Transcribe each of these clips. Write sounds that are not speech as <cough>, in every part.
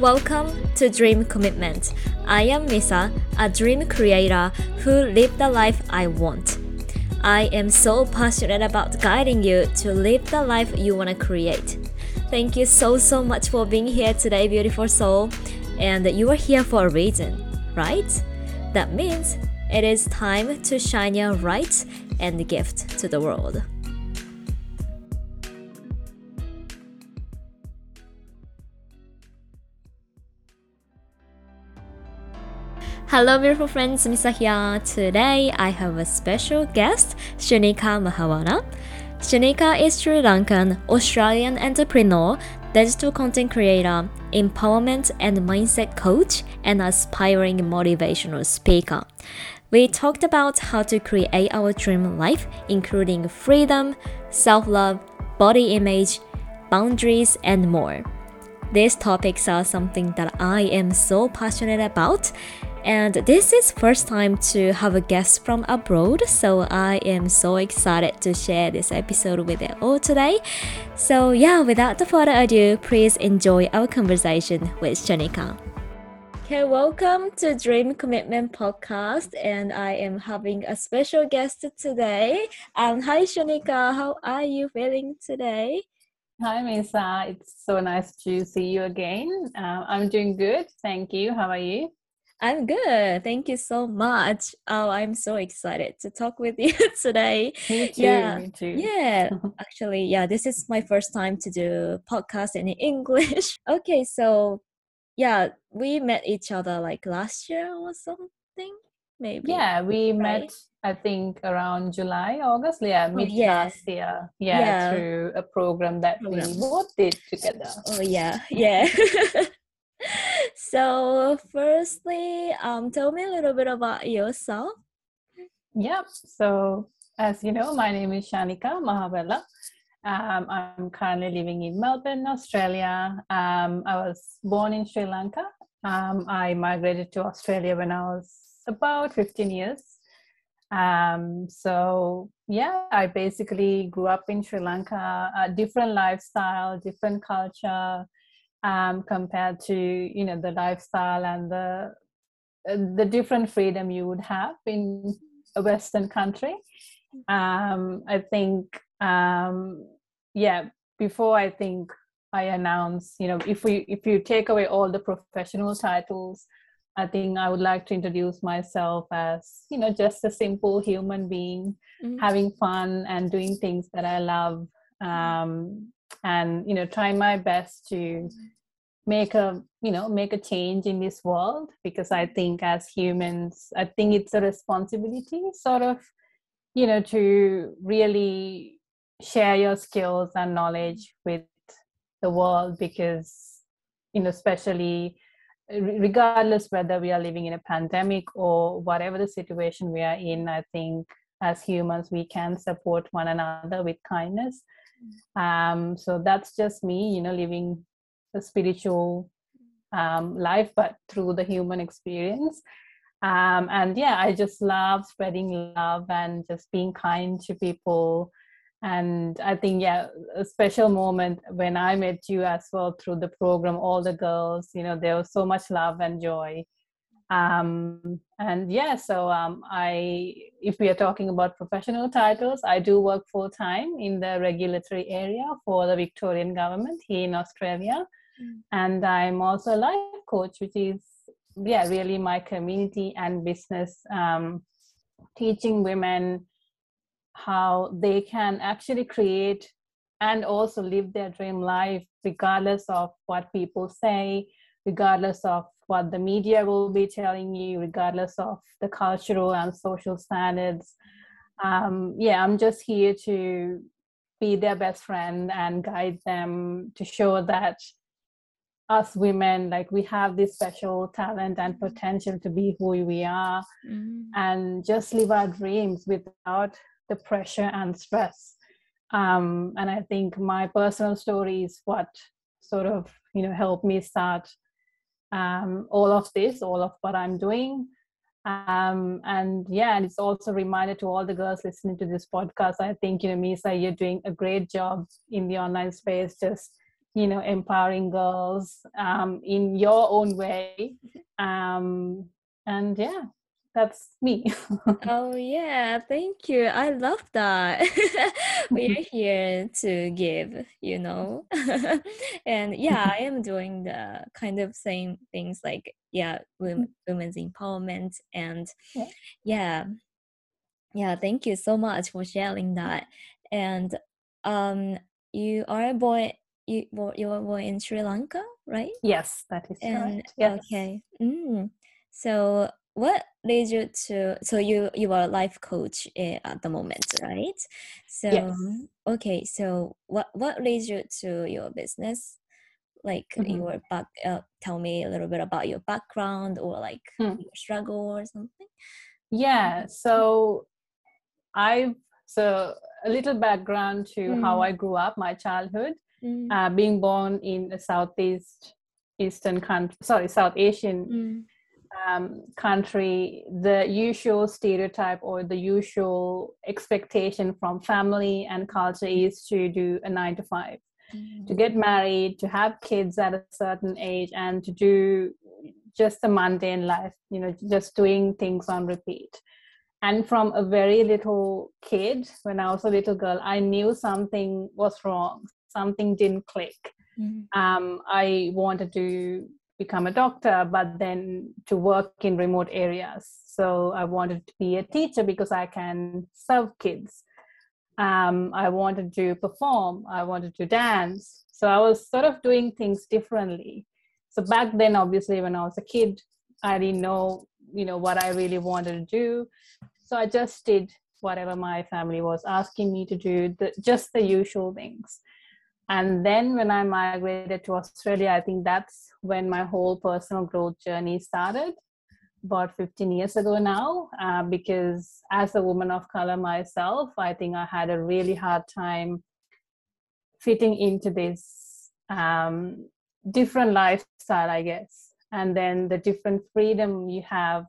Welcome to Dream Commitment. I am Misa, a dream creator who live the life I want. I am so passionate about guiding you to live the life you want to create. Thank you so, so much for being here today, beautiful soul. And you are here for a reason, right? That means it is time to shine your light and gift to the world. Hello, beautiful friends. Misa here. Today, I have a special guest, Shanika Mahawana. Shanika is Sri Lankan Australian entrepreneur, digital content creator, empowerment and mindset coach, and aspiring motivational speaker. We talked about how to create our dream life, including freedom, self love, body image, boundaries, and more. These topics are something that I am so passionate about and this is first time to have a guest from abroad so i am so excited to share this episode with you all today so yeah without further ado please enjoy our conversation with shanika okay welcome to dream commitment podcast and i am having a special guest today um hi shanika how are you feeling today Hi, Misa. It's so nice to see you again. Uh, I'm doing good. Thank you. How are you? I'm good. Thank you so much. Oh, I'm so excited to talk with <laughs> you today. Me too. Yeah. Me too. Yeah. <laughs> Actually, yeah, this is my first time to do podcast in <laughs> English. okay, so yeah, we met each other like last year or something. Maybe. Yeah, we right? met I think around July, August. Yeah, Oh, mid yeah. last year. Yeah, Yeah. through a program that we both did together. Oh yeah, yeah. So firstly, um tell me a little bit about yourself. Yep. So, as you know, my name is Shanika Mahavela. Um, I'm currently living in Melbourne, Australia. Um, I was born in Sri Lanka. Um, I migrated to Australia when I was about 15 years. Um, so, yeah, I basically grew up in Sri Lanka, a different lifestyle, different culture um, compared to, you know, the lifestyle and the uh, the different freedom you would have in a western country. Um i think um yeah before i think i announce you know if we if you take away all the professional titles i think i would like to introduce myself as you know just a simple human being Mhm. having fun and doing things that i love. Um and you know try my best to make a you know make a change in this world because i think as humans i think it's a responsibility sort of you know to really share your skills and knowledge with the world because you know especially regardless whether we are living in a pandemic or whatever the situation we are in i think as humans we can support one another with kindness um so that's just me you know living a spiritual um, life, but through the human experience. Um, and yeah, I just love spreading love and just being kind to people. And I think, yeah, a special moment when I met you as well through the program, all the girls, you know, there was so much love and joy. Um, and yeah, so um, I, if we are talking about professional titles, I do work full time in the regulatory area for the Victorian government here in Australia. And i'm also a life coach which is yeah really my community and business um, teaching women how they can actually create and also live their dream life regardless of what people say regardless of what the media will be telling you regardless of the cultural and social standards um, yeah i'm just here to be their best friend and guide them to show that us women like we have this special talent and potential to be who we are Mm. and just live our dreams without the pressure and stress um, and i think my personal story is what sort of you know helped me start um, all of this all of what i'm doing. Um, and yeah and it's also a reminder to all the girls listening to this podcast. I think you know misa you're doing a great job in the online space just you know empowering girls um, in your own way. Um, and yeah that's me <laughs> oh yeah thank you i love that <laughs> we're here to give you know <laughs> and yeah i am doing the kind of same things like yeah women, women's empowerment and yeah. yeah yeah thank you so much for sharing that and um you are a boy you were you were born in Sri Lanka, right? Yes, that is and, right. Yes. Okay. Mm. So what led you to so you you are a life coach eh, at the moment right so yes. okay so what what led you to your business like mm-hmm. your back uh, tell me a little bit about your background or like mm. your struggle or something yeah so i've so a little background to mm. how i grew up my childhood mm. uh, being born in a southeast eastern country sorry south asian mm. Um, country the usual stereotype or the usual expectation from family and culture is to do a nine to five mm. to get married to have kids at a certain age and to do just a mundane life you know just doing things on repeat and from a very little kid when i was a little girl i knew something was wrong something didn't click. Mm-hmm. Um, I wanted to become a doctor, but then to work in remote areas. So I wanted to be a teacher because I can serve kids. Um, I wanted to perform. I wanted to dance. So I was sort of doing things differently. So back then, obviously, when I was a kid, I didn't know, you know, what I really wanted to do. So I just did whatever my family was asking me to do, the, just the usual things and then when i migrated to australia i think that's when my whole personal growth journey started about 15 years ago now. Uh, because as a woman of color myself i think i had a really hard time fitting into this um, different lifestyle i guess. And then the different freedom you have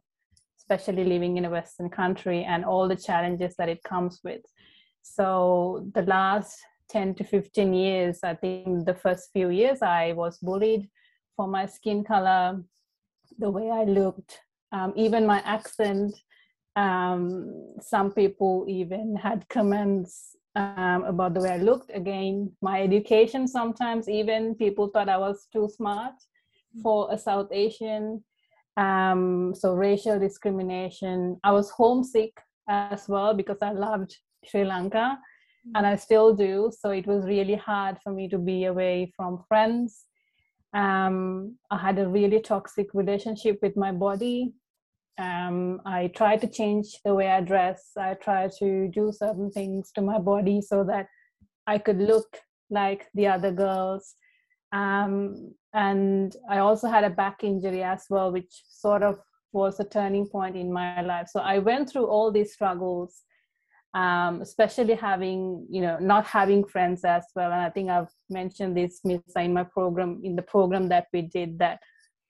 especially living in a western country and all the challenges that it comes with. So the last 10 to 15 years, I think the first few years I was bullied for my skin color, the way I looked, um, even my accent. Um, some people even had comments um, about the way I looked. Again, my education sometimes even people thought I was too smart for a South Asian. Um, so racial discrimination. I was homesick as well because I loved Sri Lanka and I still do. So it was really hard for me to be away from friends. Um, I had a really toxic relationship with my body. Um, I tried to change the way I dress. I tried to do certain things to my body so that I could look like the other girls. Um, and I also had a back injury as well, which sort of was a turning point in my life. So I went through all these struggles um, especially having you know not having friends as well and i think i've mentioned this in my program in the program that we did that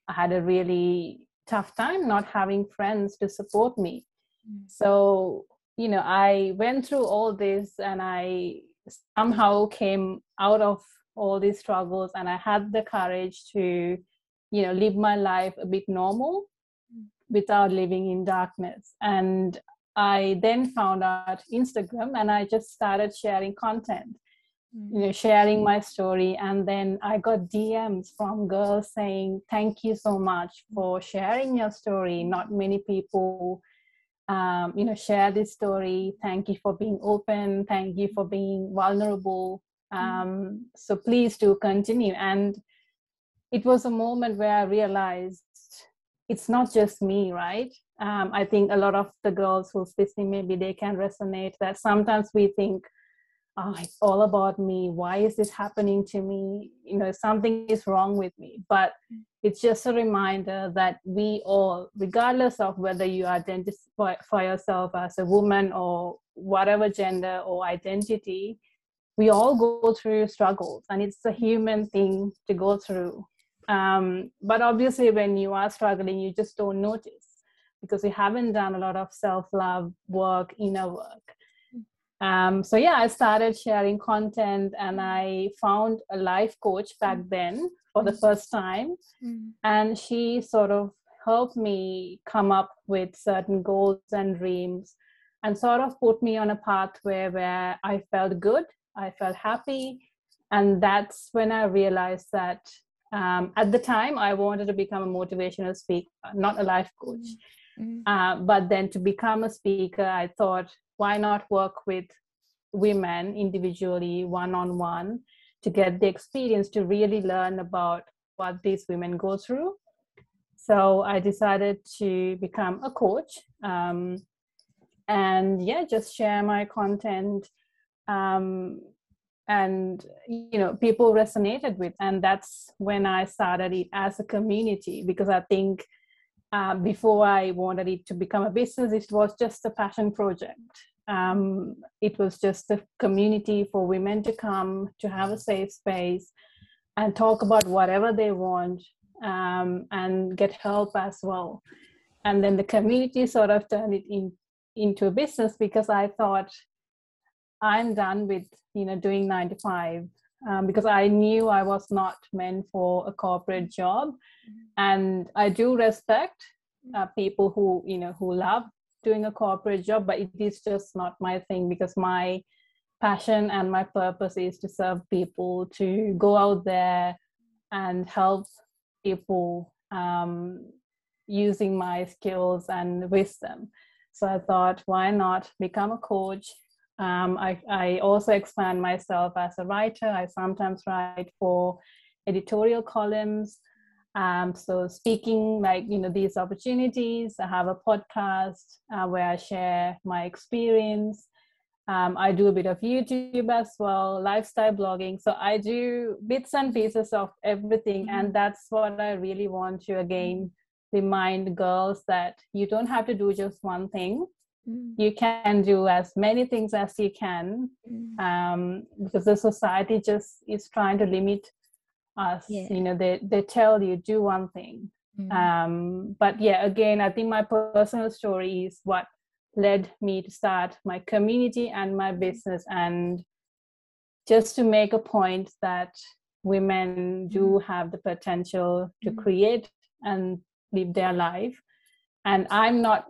i had a really tough time not having friends to support me mm-hmm. so you know i went through all this and i somehow came out of all these struggles and i had the courage to you know live my life a bit normal mm. without living in darkness and I then found out Instagram and I just started sharing content, you know, sharing my story. And then I got DMs from girls saying, Thank you so much for sharing your story. Not many people, um, you know, share this story. Thank you for being open. Thank you for being vulnerable. Um, so please do continue. And it was a moment where I realized it's not just me, right? um, I think a lot of the girls who's listening, maybe they can resonate that sometimes we think, oh, it's all about me. Why is this happening to me? You know, something is wrong with me. But it's just a reminder that we all, regardless of whether you identify for yourself as a woman or whatever gender or identity, we all go through struggles and it's a human thing to go through. Um, but obviously, when you are struggling, you just don't notice because we haven't done a lot of self love work, inner work. um, so yeah i started sharing content and i found a life coach back mm. then for the mm. first time and she sort of helped me come up with certain goals and dreams and sort of put me on a pathway where i felt good i felt happy and that's when i realized that um, at the time i wanted to become a motivational speaker not a life coach. Mm-hmm. uh, but then to become a speaker i thought why not work with women individually one-on-one to get the experience to really learn about what these women go through. So i decided to become a coach um, and yeah just share my content. Um, and you know people resonated with and that's when i started it as a community because i think uh, before i wanted it to become a business it was just a passion project. Um, it was just a community for women to come to have a safe space and talk about whatever they want um, and get help as well. And then the community sort of turned it in, into a business because i thought i'm done with you know doing nine to five um, because I knew I was not meant for a corporate job, mm-hmm. and I do respect uh, people who you know who love doing a corporate job, but it is just not my thing because my passion and my purpose is to serve people, to go out there and help people um, using my skills and wisdom. So I thought, why not become a coach um, I, I also expand myself as a writer. I sometimes write for editorial columns. Um, so speaking like you know these opportunities, I have a podcast uh, where I share my experience. Um, I do a bit of YouTube as well, lifestyle blogging. So I do bits and pieces of everything, mm-hmm. and that's what I really want to again remind girls that you don't have to do just one thing mm. you can do as many things as you can mm. um, because the society just is trying to limit us yeah. you know they, they tell you do one thing mm. um, but yeah again i think my personal story is what led me to start my community and my business and just to make a point that women do mm. have the potential to mm. create and live their life and i'm not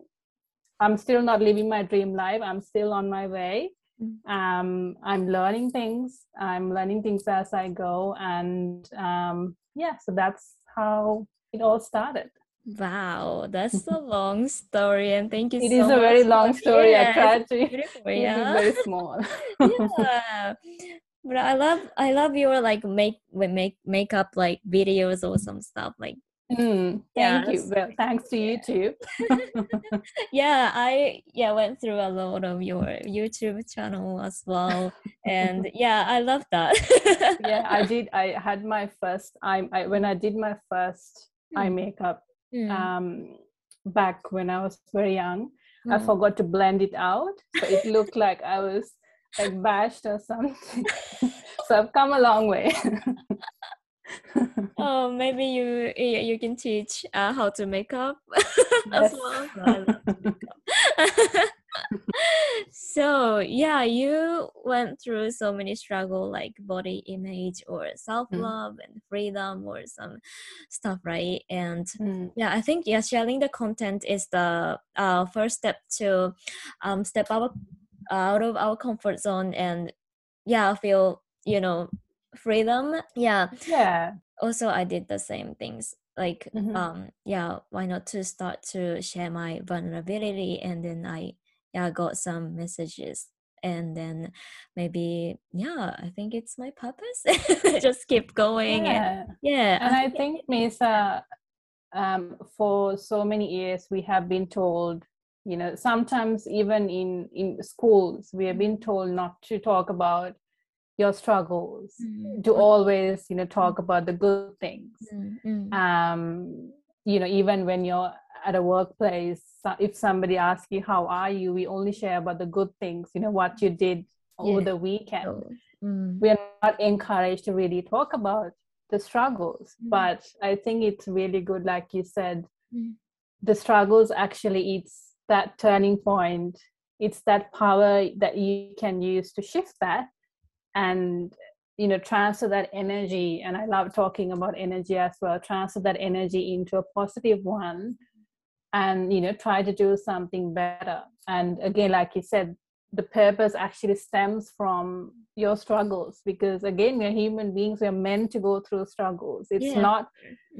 I'm still not living my dream life. I'm still on my way. Mm. Um, I'm learning things. I'm learning things as I go, and um, yeah, so that's how it all started. Wow, that's a long story, and thank you. It so is a very long story. Yeah, I tried to yeah. it very <laughs> small. yeah, but I love I love your like make make makeup like videos or some stuff like Mm, thank yes. you. Well, thanks to you too. <laughs> yeah, I yeah went through a lot of your YouTube channel as well, and <laughs> yeah, I love that. yeah, I <laughs> did. I had my first. I, I when I did my first mm. eye makeup mm. um, back when I was very young. Mm. I forgot to blend it out, so it looked like I was like bashed or something. so I've come a long way oh, maybe you you can teach uh, how to <laughs> <laughs> make up as <laughs> well. so yeah, you went through so many struggle like body image or self love mm. and freedom or some stuff, right? And mm. yeah, I think yeah, sharing the content is the uh, first step to um, step out out of our comfort zone and yeah, feel you know freedom yeah yeah also i did the same things like mm-hmm. um yeah why not to start to share my vulnerability and then i yeah got some messages and then maybe yeah i think it's my purpose <laughs> just keep going yeah and, yeah and i, I think, misa um, for so many years we have been told you know sometimes even in in schools we have been told not to talk about your struggles mm-hmm. to always you know talk about the good things mm-hmm. um you know even when you're at a workplace if somebody asks you how are you we only share about the good things you know what you did over yeah. the weekend mm-hmm. we are not encouraged to really talk about the struggles mm. but i think it's really good like you said mm. the struggles actually it's that turning point it's that power that you can use to shift that and you know transfer that energy and i love talking about energy as well transfer that energy into a positive one and you know try to do something better and again like you said the purpose actually stems from your struggles because again we're human beings we're meant to go through struggles it's yeah. not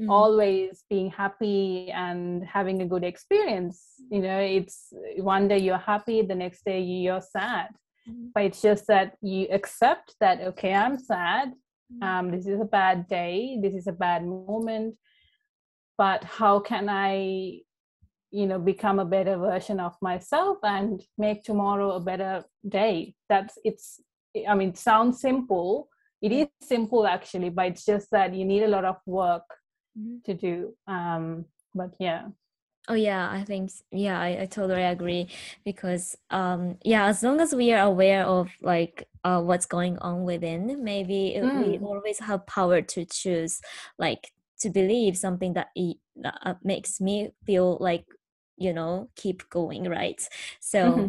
mm. always being happy and having a good experience you know it's one day you're happy the next day you're sad. But it's just that you accept that okay i'm sad. Mm. um, this is a bad day. This is a bad moment. But how can i you know become a better version of myself and make tomorrow a better day? That's it's i mean it sounds simple. It is simple actually but it's just that you need a lot of work mm-hmm. to do. Um but yeah oh yeah i think yeah I, I totally agree because um yeah as long as we are aware of like uh, what's going on within maybe mm. we always have power to choose like to believe something that, it, uh, makes me feel like you know keep going right so mm-hmm.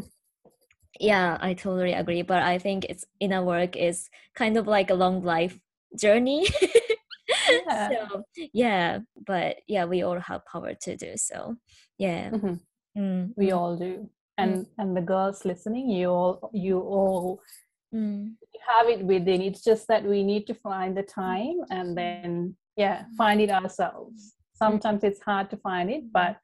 yeah i totally agree but i think it's inner work is kind of like a long life journey <laughs> yeah. so yeah but yeah we all have power to do so yeah mm-hmm. mm-hmm. we mm. all do and mm. and the girls listening you all you all mm. have it within it's just that we need to find the time and then yeah find it ourselves sometimes it's hard to find it but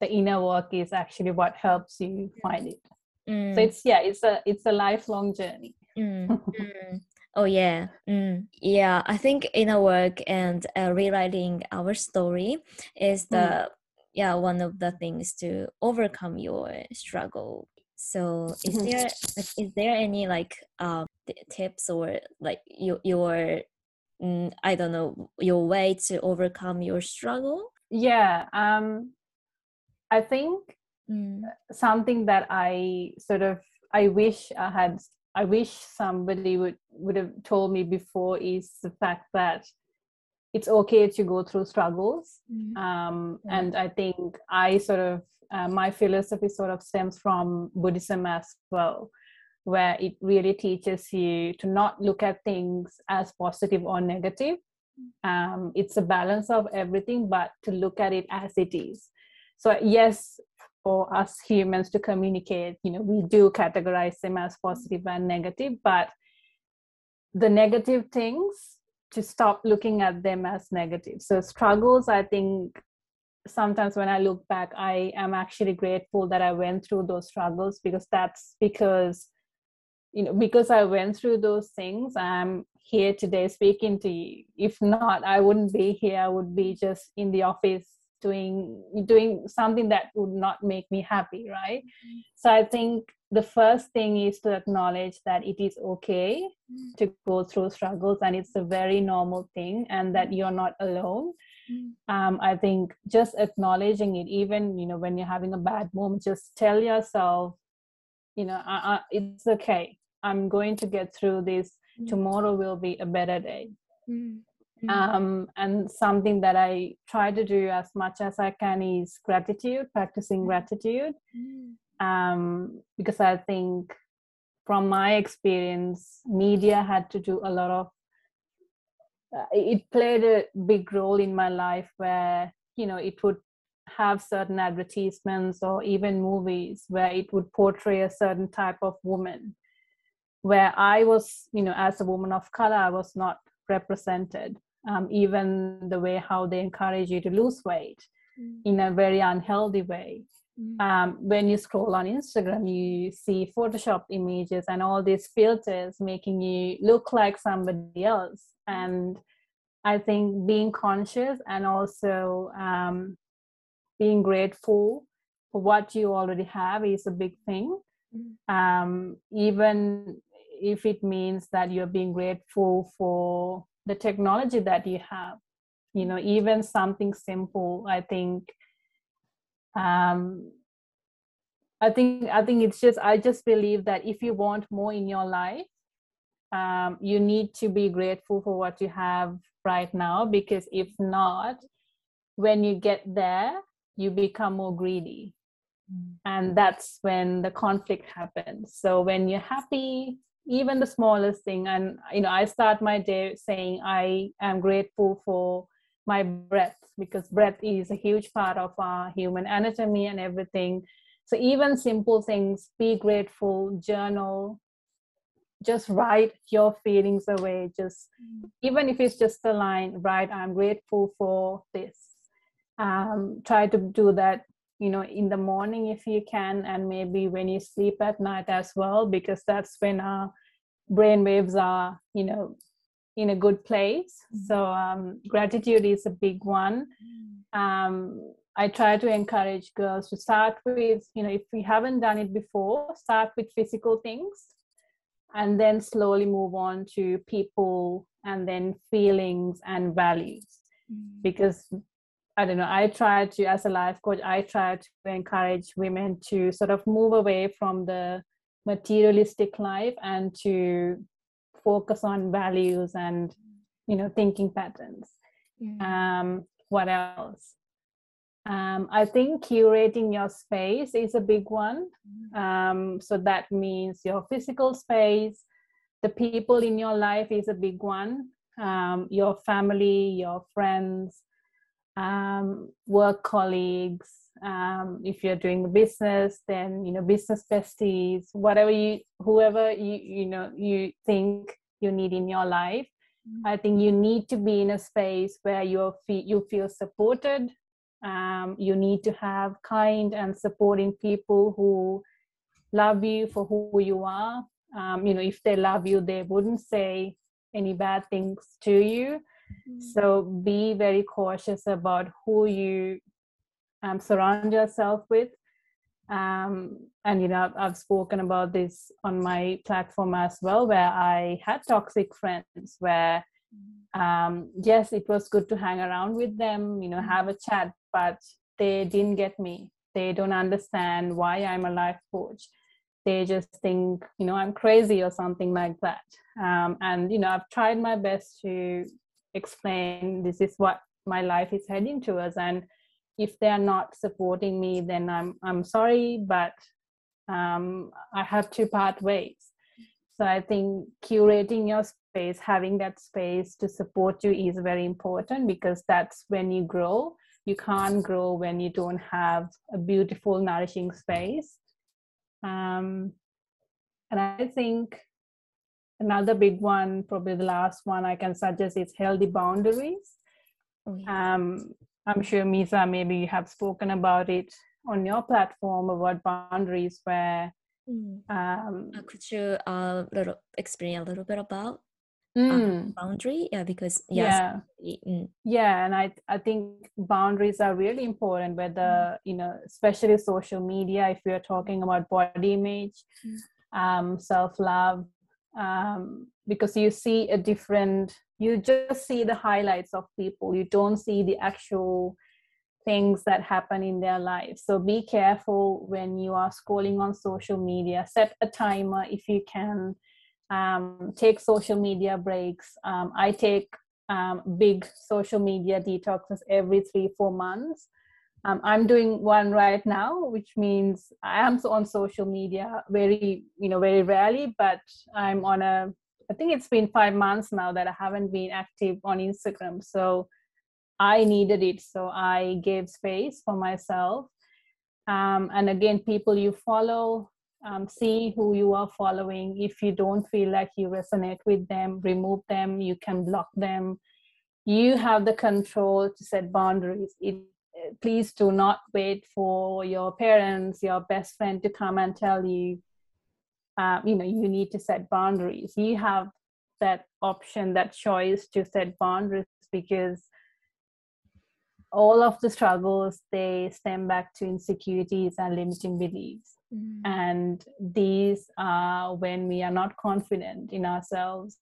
the inner work is actually what helps you find it so it's yeah it's a it's a lifelong journey mm. mm. <laughs> oh yeah mm. yeah i think inner work and uh, rewriting our story is the mm. yeah one of the things to overcome your struggle so is mm-hmm. there like, is there any like um tips or like your your mm, i don't know your way to overcome your struggle yeah um I think mm. something that I sort of I wish I had I wish somebody would would have told me before is the fact that it's okay to go through struggles mm. um, yeah. and I think I sort of uh, my philosophy sort of stems from Buddhism as well where it really teaches you to not look at things as positive or negative mm. um, it's a balance of everything but to look at it as it is so yes for us humans to communicate you know we do categorize them as positive and negative but the negative things to stop looking at them as negative. So struggles i think sometimes when i look back i am actually grateful that i went through those struggles because that's because you know because i went through those things i'm here today speaking to you. If not i wouldn't be here. I would be just in the office doing doing something that would not make me happy right? Mm-hmm. so i think the first thing is to acknowledge that it is okay mm-hmm. to go through struggles and it's a very normal thing and that you're not alone. Mm-hmm. um, i think just acknowledging it even you know when you're having a bad moment just tell yourself you know I, I, it's okay. I'm going to get through this. Tomorrow will be a better day Mm-hmm. Um, and something that I try to do as much as I can is gratitude, practicing mm-hmm. gratitude. Mm-hmm. Um, because I think from my experience, media had to do a lot of, uh, it played a big role in my life where, you know, it would have certain advertisements or even movies where it would portray a certain type of woman where i was you know as a woman of color i was not represented um, even the way how they encourage you to lose weight mm. in a very unhealthy way. Mm. Um, when you scroll on Instagram, you see Photoshop images and all these filters making you look like somebody else. And I think being conscious and also um, being grateful for what you already have is a big thing. Mm. Um, even if it means that you're being grateful for the technology that you have you know even something simple i think um i think i think it's just i just believe that if you want more in your life um, you need to be grateful for what you have right now because if not when you get there you become more greedy mm. and that's when the conflict happens so when you're happy even the smallest thing. And you know i start my day saying i am grateful for my breath because breath is a huge part of our human anatomy and everything. So even simple things be grateful journal just write your feelings away. Just even if it's just a line write i'm grateful for this. Um, try to do that you know in the morning if you can and maybe when you sleep at night as well because that's when our brain waves are you know in a good place mm-hmm. so um, gratitude is a big one mm. um, i try to encourage girls to start with you know if we haven't done it before start with physical things and then slowly move on to people and then feelings and values mm. because I don't know, I try to, as a life coach, I try to encourage women to sort of move away from the materialistic life and to focus on values and, you know, thinking patterns. Yeah. Um, what else? Um, I think curating your space is a big one. Mm-hmm. Um, so that means your physical space, the people in your life is a big one, um, your family, your friends, um, work colleagues um, if you're doing business then you know business besties whatever you whoever you you know you think you need in your life. Mm-hmm. i think you need to be in a space where you feel you feel supported. Um, you need to have kind and supporting people who love you for who you are. Um, you know if they love you they wouldn't say any bad things to you Mm. So be very cautious about who you um, surround yourself with. Um, and you know, I've, I've spoken about this on my platform as well, where I had toxic friends where mm. um, yes, it was good to hang around with them, you know, mm. have a chat, but they didn't get me. They don't understand why I'm a life coach. They just think, you know, I'm crazy or something like that. Um, and you know, I've tried my best to explain this is what my life is heading towards and if they're not supporting me then i'm i'm sorry but um, i have to part ways. So i think curating your space having that space to support you is very important because that's when you grow. You can't grow when you don't have a beautiful nourishing space. Um, and i think another big one, probably the last one I can suggest is healthy boundaries. Oh, um, I'm sure Misa, maybe you have spoken about it on your platform about boundaries where mm. um, uh, could you uh, little explain a little bit about mm. boundary yeah because yes, yeah mm. yeah and i i think boundaries are really important whether mm. you know especially social media if we are talking about body image mm. um, self-love um, because you see a different you just see the highlights of people. You don't see the actual things that happen in their lives so be careful when you are scrolling on social media. Set a timer if you can. Um, take social media breaks. Um, i take um, big social media detoxes every three four months um, i'm doing one right now which means i am on social media very you know very rarely but i'm on a i think it's been five months now that i haven't been active on instagram. So i needed it so i gave space for myself. Um, and again people you follow um, see who you are following. If you don't feel like you resonate with them remove them. You can block them. You have the control to set boundaries. It please do not wait for your parents, your best friend to come and tell you, uh, you know, you need to set boundaries. You have that option, that choice to set boundaries because all of the struggles they stem back to insecurities and limiting beliefs. Mm. And these are when we are not confident in ourselves,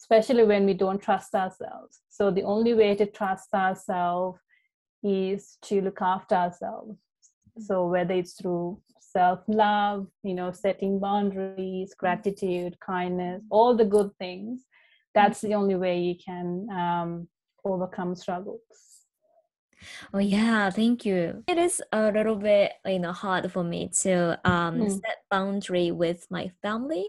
especially when we don't trust ourselves. So the only way to trust ourselves is to look after ourselves so whether it's through self love you know setting boundaries gratitude kindness all the good things that's the only way you can um, overcome struggles Oh yeah, thank you. It is a little bit you know hard for me to um Mm. set boundary with my family.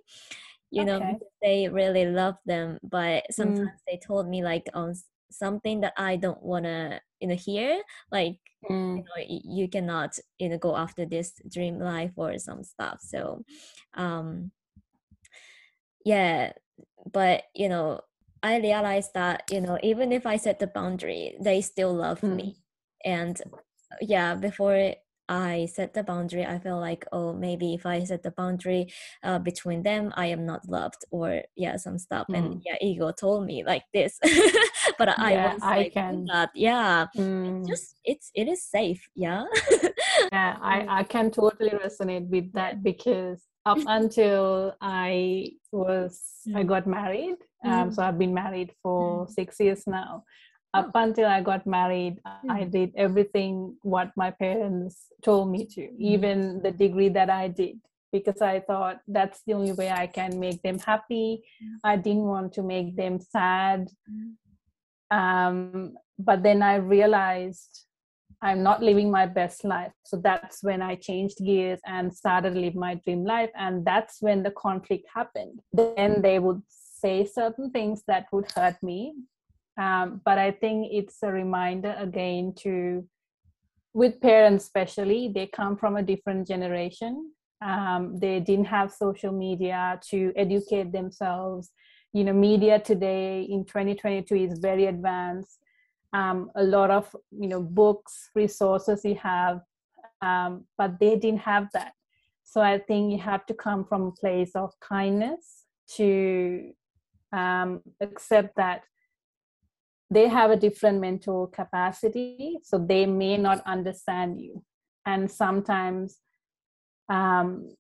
You know, Okay. because they really love them, but Mm. sometimes they told me like on something that I don't wanna you know hear, like you Mm. know you cannot you know go after this dream life or some stuff. So um yeah, but you know I realized that you know even if I set the boundary, they still love Mm. me and yeah before i set the boundary i feel like oh maybe if i set the boundary uh, between them i am not loved or yeah some stuff and Mm. yeah ego told me like this <laughs> but i Yeah, was I like can. that yeah Mm. it's just it's it is safe yeah Yeah, Mm. <laughs> I, I can totally resonate with that because up <laughs> until I was I Mm. got married, um, so I've been married for six years now. Up Oh. until I got married, I Mm. did everything what my parents told me to, even the degree that I did, because I thought that's the only way I can make them happy. Mm. I didn't want to make them sad. Um, but then I realized I'm not living my best life. So that's when I changed gears and started to live my dream life. And that's when the conflict happened. Then they would say certain things that would hurt me. Um, but I think it's a reminder again to, with parents especially, they come from a different generation. Um, they didn't have social media to educate themselves. You know, media today in 2022 is very advanced. Um, a lot of you know books resources you have um, but they didn't have that. So i think you have to come from a place of kindness to um, accept that they have a different mental capacity so they may not understand you. And sometimes um,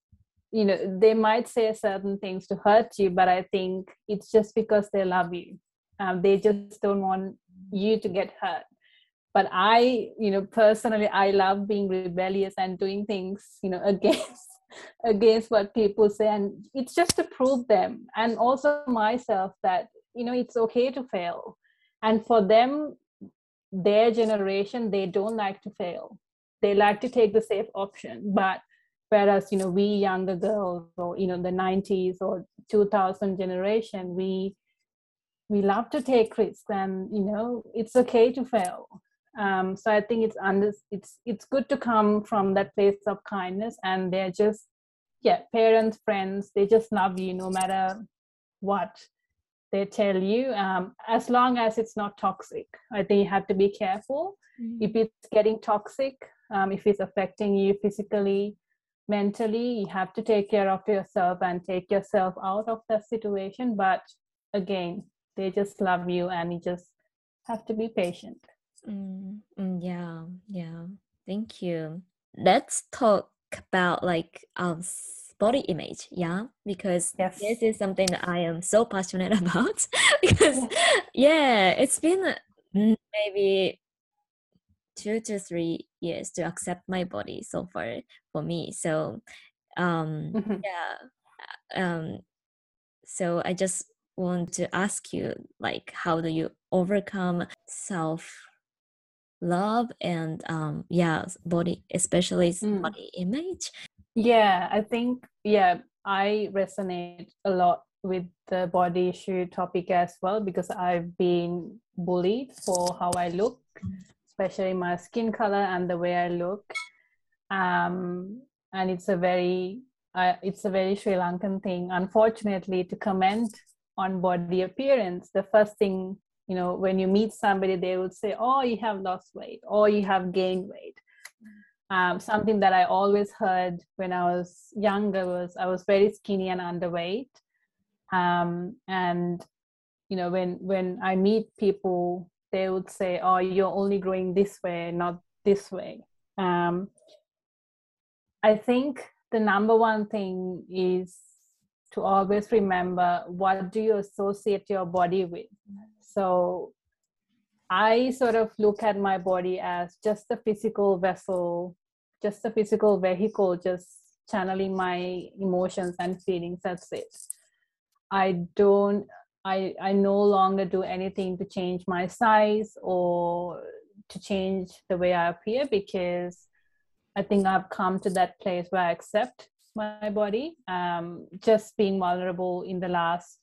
you know they might say certain things to hurt you but i think it's just because they love you. Um, they just don't want you to get hurt. But i you know personally i love being rebellious and doing things you know <laughs> against against what people say. And it's just to prove them and also myself that you know it's okay to fail. And for them their generation they don't like to fail. They like to take the safe option. But whereas you know we younger girls or you know the 90s or 2000 generation we we love to take risks and you know it's okay to fail. Um, so i think it's under it's it's good to come from that place of kindness and they're just yeah parents friends they just love you no matter what they tell you. Um, as long as it's not toxic i think you have to be careful. If it's getting toxic um, if it's affecting you physically mentally you have to take care of yourself and take yourself out of that situation but again they just love you and you just have to be patient Mm, mm, yeah, yeah. Thank you. Let's talk about like um body image, yeah, because Yes. this is something that I am so passionate <laughs> about <laughs> because yeah, it's been maybe two to three years to accept my body so far for me. So um Mhm. yeah, um so I just want to ask you like how do you overcome self love and um yeah body especially Mm. body image yeah i think yeah i resonate a lot with the body issue topic as well because i've been bullied for how i look especially my skin color and the way i look. Um, and it's a very uh, it's a very sri lankan thing. Unfortunately to comment on body appearance the first thing you know when you meet somebody they would say oh you have lost weight or you have gained weight. Um, something that i always heard when i was younger was i was very skinny and underweight. Um, and you know when when i meet people they would say oh you're only growing this way not this way. Um, i think the number one thing is to always remember what do you associate your body with. So i sort of look at my body as just a physical vessel just a physical vehicle just channeling my emotions and feelings that's it. I don't I, I no longer do anything to change my size or to change the way I appear because I think I've come to that place where I accept my body. Um, just being vulnerable in the last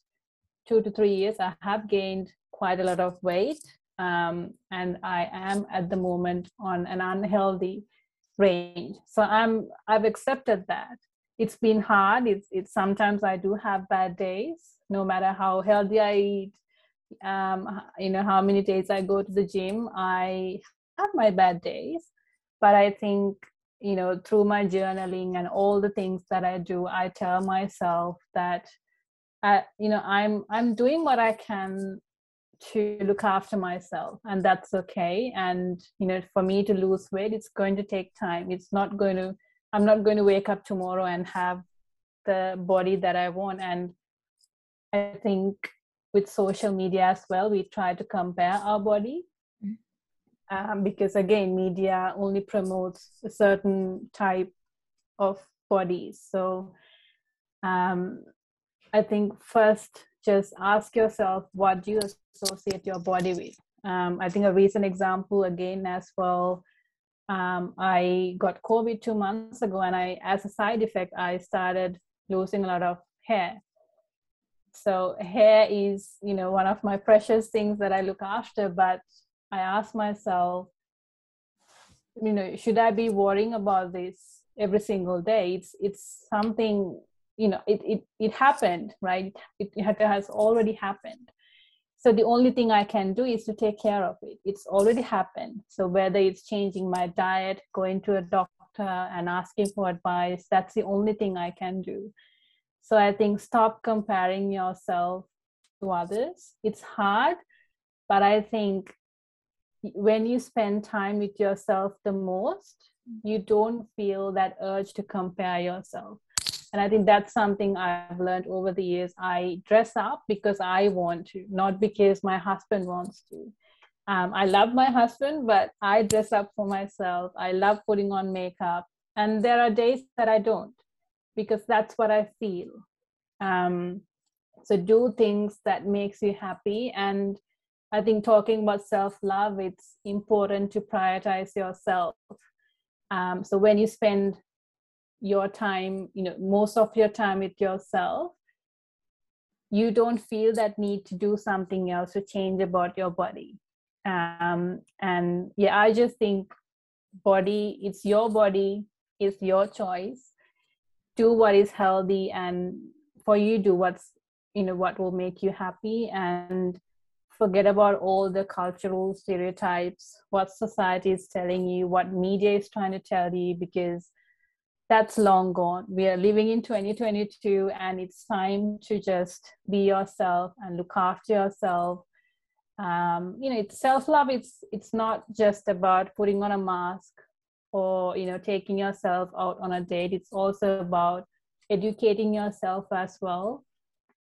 two to three years, I have gained quite a lot of weight. Um, and I am at the moment on an unhealthy range. So I'm I've accepted that. It's been hard. It's it's sometimes I do have bad days, no matter how healthy I eat, um, you know, how many days I go to the gym, I have my bad days. But I think you know through my journaling and all the things that i do i tell myself that I, you know i'm i'm doing what i can to look after myself and that's okay. And you know for me to lose weight it's going to take time. It's not going to i'm not going to wake up tomorrow and have the body that i want. And i think with social media as well we try to compare our body um, because again media only promotes a certain type of bodies so um, i think first just ask yourself what do you associate your body with? Um, i think a recent example again as well um, i got covid two months ago and i as a side effect i started losing a lot of hair so hair is you know one of my precious things that i look after but I ask myself, you know, should I be worrying about this every single day? It's it's something, you know, it it it happened, right? It, it has already happened. So the only thing I can do is to take care of it. It's already happened. So whether it's changing my diet, going to a doctor and asking for advice, that's the only thing I can do. So I think stop comparing yourself to others. It's hard, but I think when you spend time with yourself the most you don't feel that urge to compare yourself. And i think that's something i've learned over the years. I dress up because i want to not because my husband wants to. Um, i love my husband but i dress up for myself. I love putting on makeup. And there are days that i don't because that's what i feel um, so do things that makes you happy and I think talking about self love, it's important to prioritize yourself. Um, so when you spend your time, you know, most of your time with yourself, you don't feel that need to do something else to change about your body. Um, and yeah, I just think body, it's your body, it's your choice. Do what is healthy, and for you, do what's you know what will make you happy and forget about all the cultural stereotypes, what society is telling you, what media is trying to tell you, because that's long gone. We are living in 2022, and it's time to just be yourself and look after yourself. Um, you know, it's self-love. It's it's not just about putting on a mask or you know taking yourself out on a date. It's also about educating yourself as well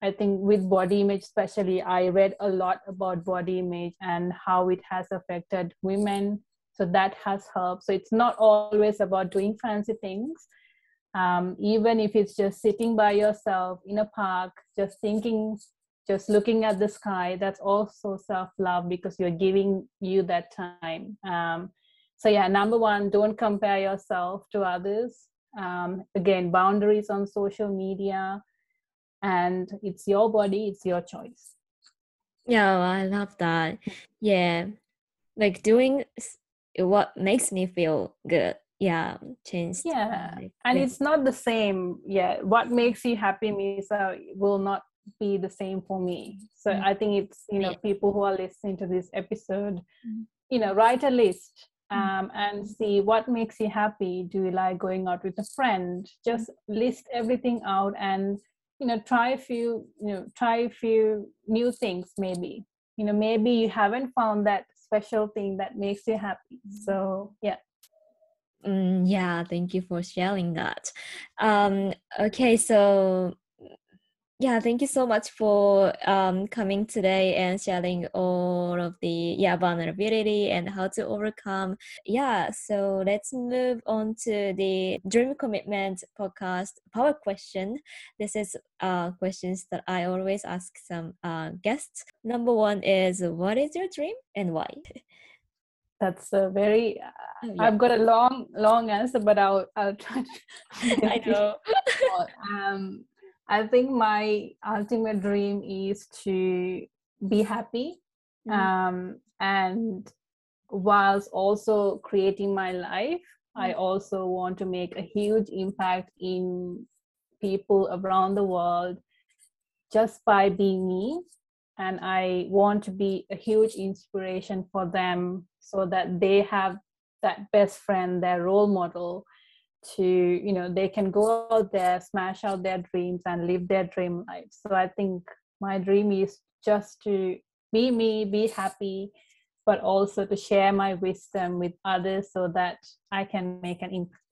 I think with body image, especially, I read a lot about body image and how it has affected women. So that has helped. So it's not always about doing fancy things. Um, even if it's just sitting by yourself in a park, just thinking, just looking at the sky, that's also self love because you're giving you that time. Um, so, yeah, number one, don't compare yourself to others. Um, again, boundaries on social media and it's your body it's your choice yeah i love that yeah like doing what makes me feel good yeah change yeah and it's not the same yeah what makes you happy misa will not be the same for me so mm-hmm. i think it's you know people who are listening to this episode mm-hmm. you know write a list. Um, and see what makes you happy. Do you like going out with a friend? Just list everything out and you know try a few you know try a few new things maybe. You know maybe you haven't found that special thing that makes you happy. So yeah. Mm, yeah thank you for sharing that. Um okay so yeah thank you so much for um, coming today and sharing all of the yeah vulnerability and how to overcome. Yeah so let's move on to the dream commitment podcast power question. This is uh, questions that i always ask some uh, guests. Number one is what is your dream and why? <laughs> That's a very uh, yeah. i've got a long long answer but i'll i'll try to <laughs> <laughs> i know um i think my ultimate dream is to be happy mm. um and whilst also creating my life mm. i also want to make a huge impact in people around the world just by being me and i want to be a huge inspiration for them so that they have that best friend their role model to you know they can go out there smash out their dreams and live their dream life. So i think my dream is just to be me be happy but also to share my wisdom with others so that i can make an impact.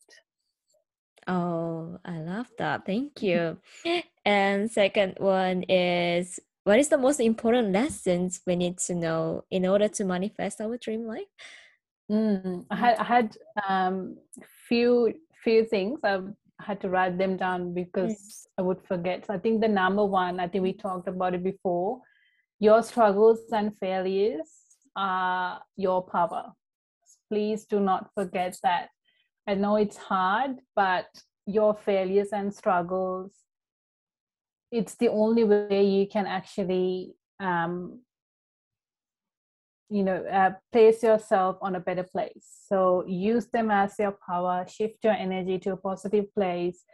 Oh i love that. Thank you. <laughs> And second one is what is the most important lessons we need to know in order to manifest our dream life? Mm, i had, I had um, few few things. I had to write them down because mm. i would forget. So i think the number one i think we talked about it before your struggles and failures are your power. Please do not forget that. I know it's hard but your failures and struggles it's the only way you can actually um, you know uh, place yourself on a better place. So use them as your power shift your energy to a positive place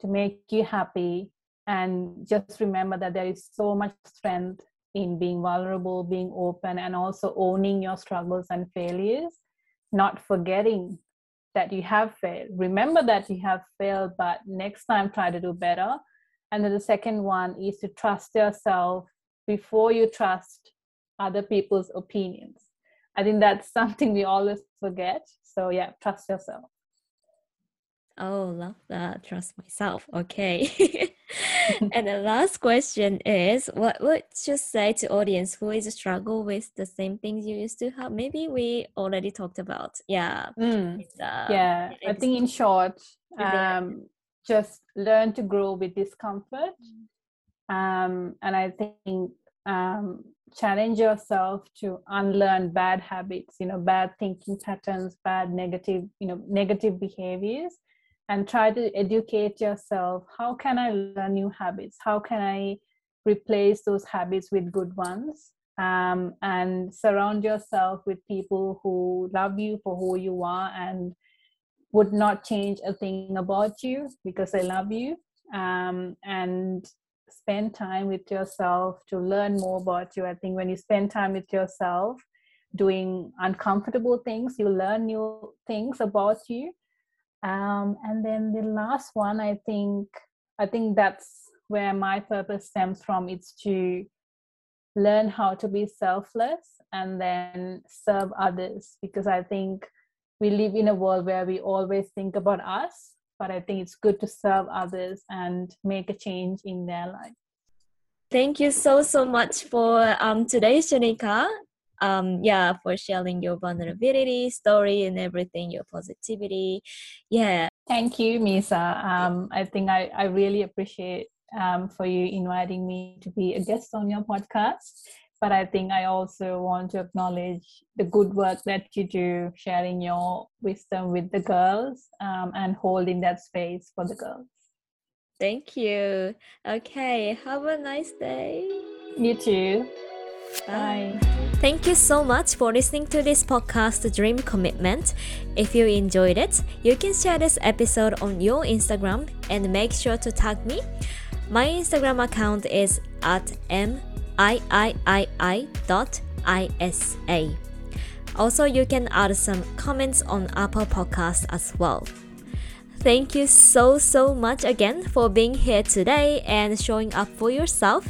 to make you happy and just remember that there is so much strength in being vulnerable being open and also owning your struggles and failures not forgetting that you have failed. Remember that you have failed but next time try to do better. And then the second one is to trust yourself before you trust other people's opinions. I think that's <laughs> something we always forget. So, yeah, trust yourself. Oh, love that. Trust myself. Okay. <laughs> and the last question is what would you say to audience who is struggle with the same things you used to have? Maybe we already talked about. Yeah. Mm. Um, yeah. I think in short, um, just learn to grow with discomfort. Mm. Um, and I think um, challenge yourself to unlearn bad habits, you know, bad thinking patterns, bad negative, you know, negative behaviors, and try to educate yourself. How can I learn new habits? How can I replace those habits with good ones? Um, and surround yourself with people who love you for who you are and would not change a thing about you because I love you. Um, and spend time with yourself to learn more about you. I think when you spend time with yourself, doing uncomfortable things, you learn new things about you. Um, and then the last one, I think, I think that's where my purpose stems from. It's to learn how to be selfless and then serve others because I think we live in a world where we always think about us but i think it's good to serve others and make a change in their life. Thank you so so much for um today shanika. Um yeah for sharing your vulnerability story and everything your positivity. Yeah. Thank you misa. Um i think i i really appreciate um for you inviting me to be a guest on your podcast but I think I also want to acknowledge the good work that you do, sharing your wisdom with the girls um, and holding that space for the girls. Thank you. Okay, have a nice day. You too. Bye. Thank you so much for listening to this podcast, Dream Commitment. If you enjoyed it, you can share this episode on your Instagram and make sure to tag me. My Instagram account is at m iiii.isa. Also, you can add some comments on Apple Podcast as well. Thank you so, so much again for being here today and showing up for yourself.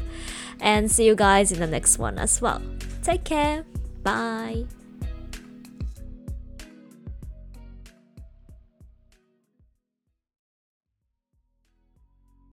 And see you guys in the next one as well. Take care. Bye.